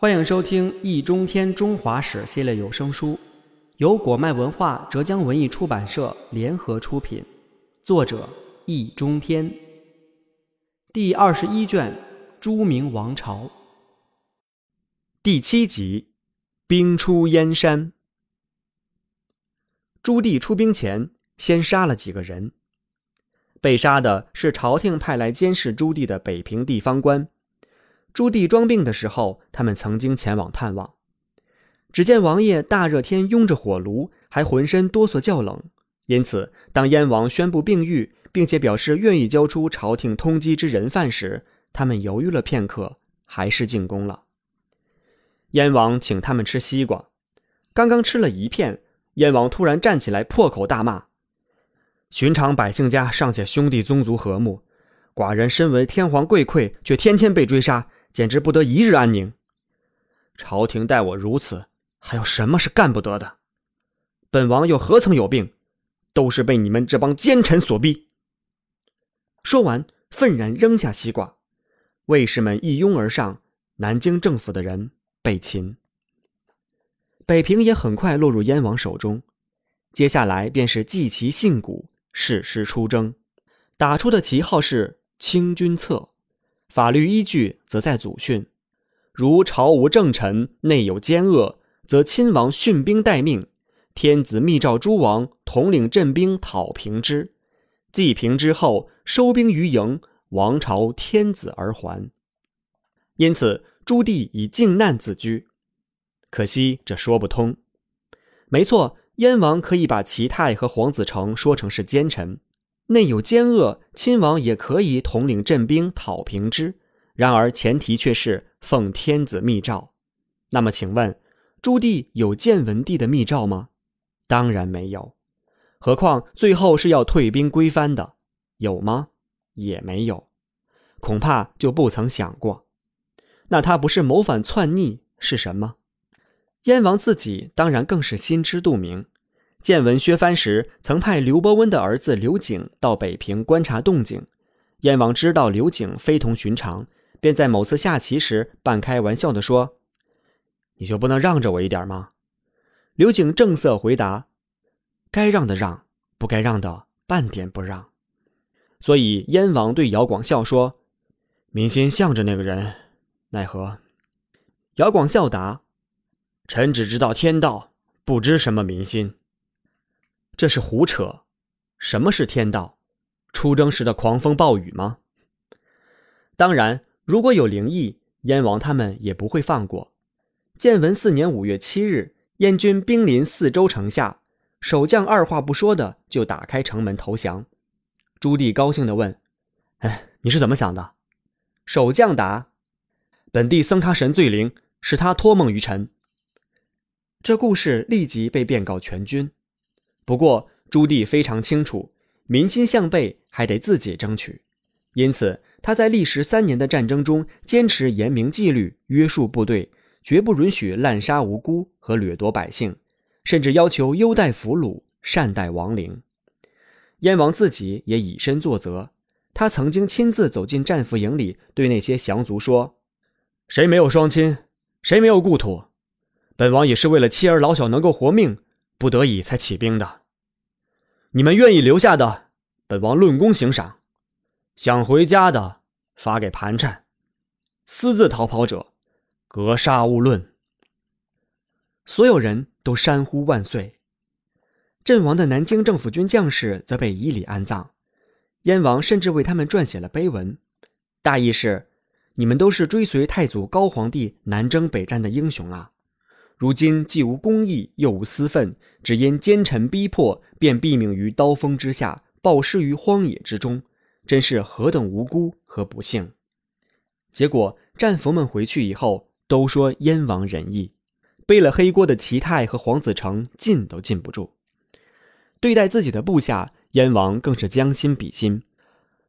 欢迎收听《易中天中华史》系列有声书，由果麦文化、浙江文艺出版社联合出品，作者易中天。第二十一卷《朱明王朝》第七集《兵出燕山》。朱棣出兵前，先杀了几个人。被杀的是朝廷派来监视朱棣的北平地方官。朱棣装病的时候，他们曾经前往探望。只见王爷大热天拥着火炉，还浑身哆嗦叫冷。因此，当燕王宣布病愈，并且表示愿意交出朝廷通缉之人犯时，他们犹豫了片刻，还是进宫了。燕王请他们吃西瓜，刚刚吃了一片，燕王突然站起来，破口大骂：“寻常百姓家尚且兄弟宗族和睦，寡人身为天皇贵馈，却天天被追杀。”简直不得一日安宁。朝廷待我如此，还有什么是干不得的？本王又何曾有病？都是被你们这帮奸臣所逼。说完，愤然扔下西瓜，卫士们一拥而上，南京政府的人被擒。北平也很快落入燕王手中。接下来便是祭旗信鼓，誓师出征，打出的旗号是“清君侧”。法律依据则在祖训，如朝无正臣，内有奸恶，则亲王训兵待命，天子密诏诸王统领镇兵讨平之，祭平之后，收兵于营，王朝天子而还。因此，朱棣以靖难自居。可惜这说不通。没错，燕王可以把齐泰和黄子成说成是奸臣。内有奸恶，亲王也可以统领镇兵讨平之。然而前提却是奉天子密诏。那么，请问，朱棣有建文帝的密诏吗？当然没有。何况最后是要退兵归藩的，有吗？也没有。恐怕就不曾想过。那他不是谋反篡逆是什么？燕王自己当然更是心知肚明。见闻削藩时，曾派刘伯温的儿子刘景到北平观察动静。燕王知道刘景非同寻常，便在某次下棋时半开玩笑地说：“你就不能让着我一点吗？”刘景正色回答：“该让的让，不该让的半点不让。”所以燕王对姚广孝说：“民心向着那个人，奈何？”姚广孝答：“臣只知道天道，不知什么民心。”这是胡扯！什么是天道？出征时的狂风暴雨吗？当然，如果有灵异，燕王他们也不会放过。建文四年五月七日，燕军兵临四州城下，守将二话不说的就打开城门投降。朱棣高兴地问：“哎，你是怎么想的？”守将答：“本地僧他神最灵，使他托梦于臣。”这故事立即被便告全军。不过，朱棣非常清楚，民心向背还得自己争取，因此他在历时三年的战争中，坚持严明纪律，约束部队，绝不允许滥杀无辜和掠夺百姓，甚至要求优待俘虏，善待亡灵。燕王自己也以身作则，他曾经亲自走进战俘营里，对那些降卒说：“谁没有双亲？谁没有故土？本王也是为了妻儿老小能够活命，不得已才起兵的。”你们愿意留下的，本王论功行赏；想回家的，发给盘缠；私自逃跑者，格杀勿论。所有人都山呼万岁。阵亡的南京政府军将士则被以礼安葬，燕王甚至为他们撰写了碑文，大意是：你们都是追随太祖高皇帝南征北战的英雄啊！如今既无公义，又无私愤，只因奸臣逼迫，便毙命于刀锋之下，暴尸于荒野之中，真是何等无辜和不幸！结果战俘们回去以后，都说燕王仁义，背了黑锅的齐泰和黄子成禁都禁不住。对待自己的部下，燕王更是将心比心。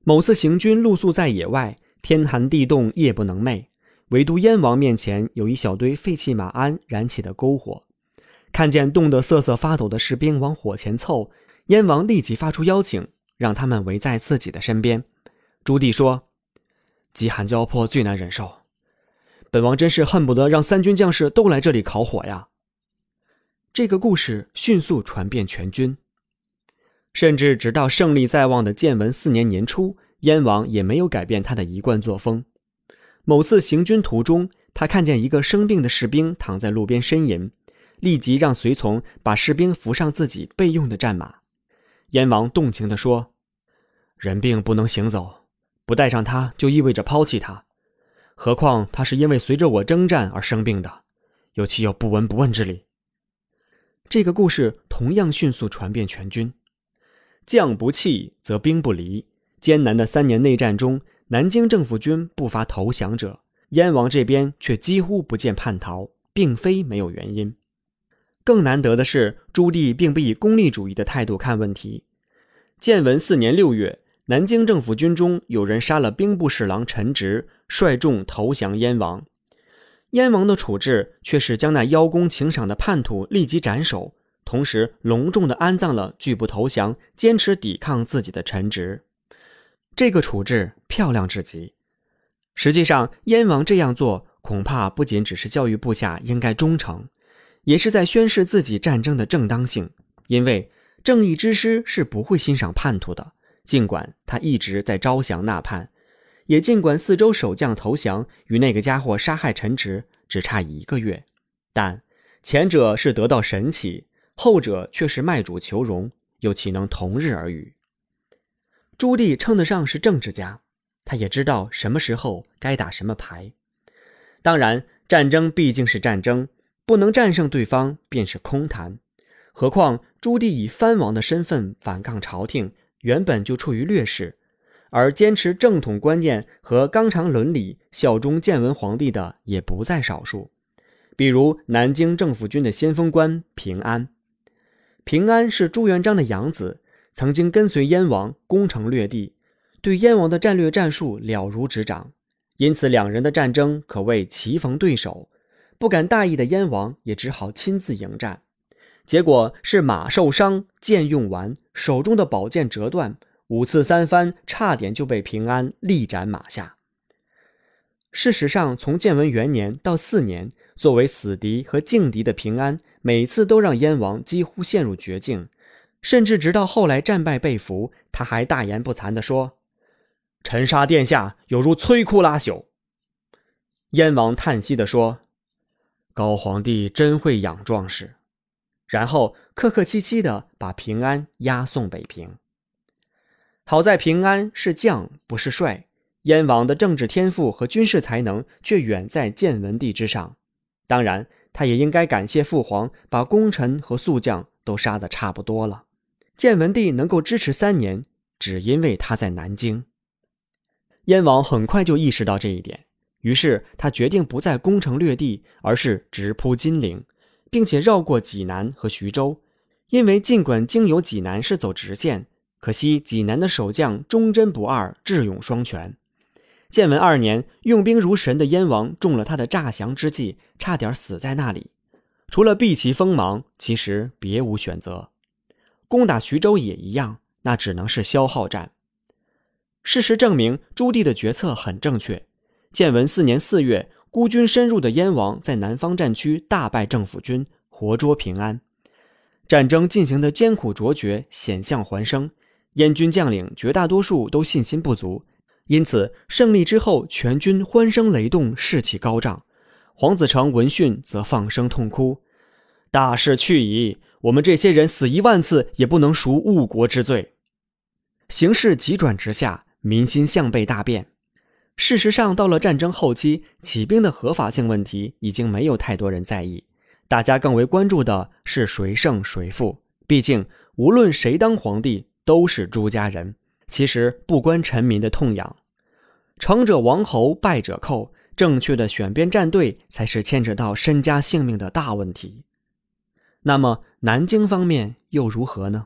某次行军露宿在野外，天寒地冻，夜不能寐。唯独燕王面前有一小堆废弃马鞍燃起的篝火，看见冻得瑟瑟发抖的士兵往火前凑，燕王立即发出邀请，让他们围在自己的身边。朱棣说：“饥寒交迫最难忍受，本王真是恨不得让三军将士都来这里烤火呀！这个故事迅速传遍全军，甚至直到胜利在望的建文四年年初，燕王也没有改变他的一贯作风。某次行军途中，他看见一个生病的士兵躺在路边呻吟，立即让随从把士兵扶上自己备用的战马。燕王动情地说：“人病不能行走，不带上他就意味着抛弃他。”何况他是因为随着我征战而生病的，又岂有不闻不问之理？这个故事同样迅速传遍全军。将不弃，则兵不离。艰难的三年内战中，南京政府军不乏投降者，燕王这边却几乎不见叛逃，并非没有原因。更难得的是，朱棣并不以功利主义的态度看问题。建文四年六月。南京政府军中有人杀了兵部侍郎陈植，率众投降燕王。燕王的处置却是将那邀功请赏的叛徒立即斩首，同时隆重地安葬了拒不投降、坚持抵抗自己的陈植。这个处置漂亮至极。实际上，燕王这样做恐怕不仅只是教育部下应该忠诚，也是在宣示自己战争的正当性。因为正义之师是不会欣赏叛徒的。尽管他一直在招降纳叛，也尽管四周守将投降与那个家伙杀害陈植只差一个月，但前者是得到神启，后者却是卖主求荣，又岂能同日而语？朱棣称得上是政治家，他也知道什么时候该打什么牌。当然，战争毕竟是战争，不能战胜对方便是空谈。何况朱棣以藩王的身份反抗朝廷。原本就处于劣势，而坚持正统观念和纲常伦理、效忠建文皇帝的也不在少数。比如南京政府军的先锋官平安，平安是朱元璋的养子，曾经跟随燕王攻城略地，对燕王的战略战术了如指掌，因此两人的战争可谓棋逢对手。不敢大意的燕王也只好亲自迎战。结果是马受伤，剑用完，手中的宝剑折断，五次三番，差点就被平安力斩马下。事实上，从建文元年到四年，作为死敌和劲敌的平安，每次都让燕王几乎陷入绝境，甚至直到后来战败被俘，他还大言不惭地说：“臣杀殿下，有如摧枯拉朽。”燕王叹息地说：“高皇帝真会养壮士。”然后客客气气地把平安押送北平。好在平安是将，不是帅。燕王的政治天赋和军事才能却远在建文帝之上。当然，他也应该感谢父皇把功臣和宿将都杀得差不多了。建文帝能够支持三年，只因为他在南京。燕王很快就意识到这一点，于是他决定不再攻城略地，而是直扑金陵。并且绕过济南和徐州，因为尽管经由济南是走直线，可惜济南的守将忠贞不二，智勇双全。建文二年，用兵如神的燕王中了他的诈降之计，差点死在那里。除了避其锋芒，其实别无选择。攻打徐州也一样，那只能是消耗战。事实证明，朱棣的决策很正确。建文四年四月。孤军深入的燕王在南方战区大败政府军，活捉平安。战争进行的艰苦卓绝，险象环生。燕军将领绝大多数都信心不足，因此胜利之后，全军欢声雷动，士气高涨。黄子成闻讯则放声痛哭：“大势去矣，我们这些人死一万次也不能赎误国之罪。”形势急转直下，民心向背大变。事实上，到了战争后期，起兵的合法性问题已经没有太多人在意，大家更为关注的是谁胜谁负。毕竟，无论谁当皇帝，都是朱家人，其实不关臣民的痛痒。成者王侯，败者寇，正确的选边站队才是牵扯到身家性命的大问题。那么，南京方面又如何呢？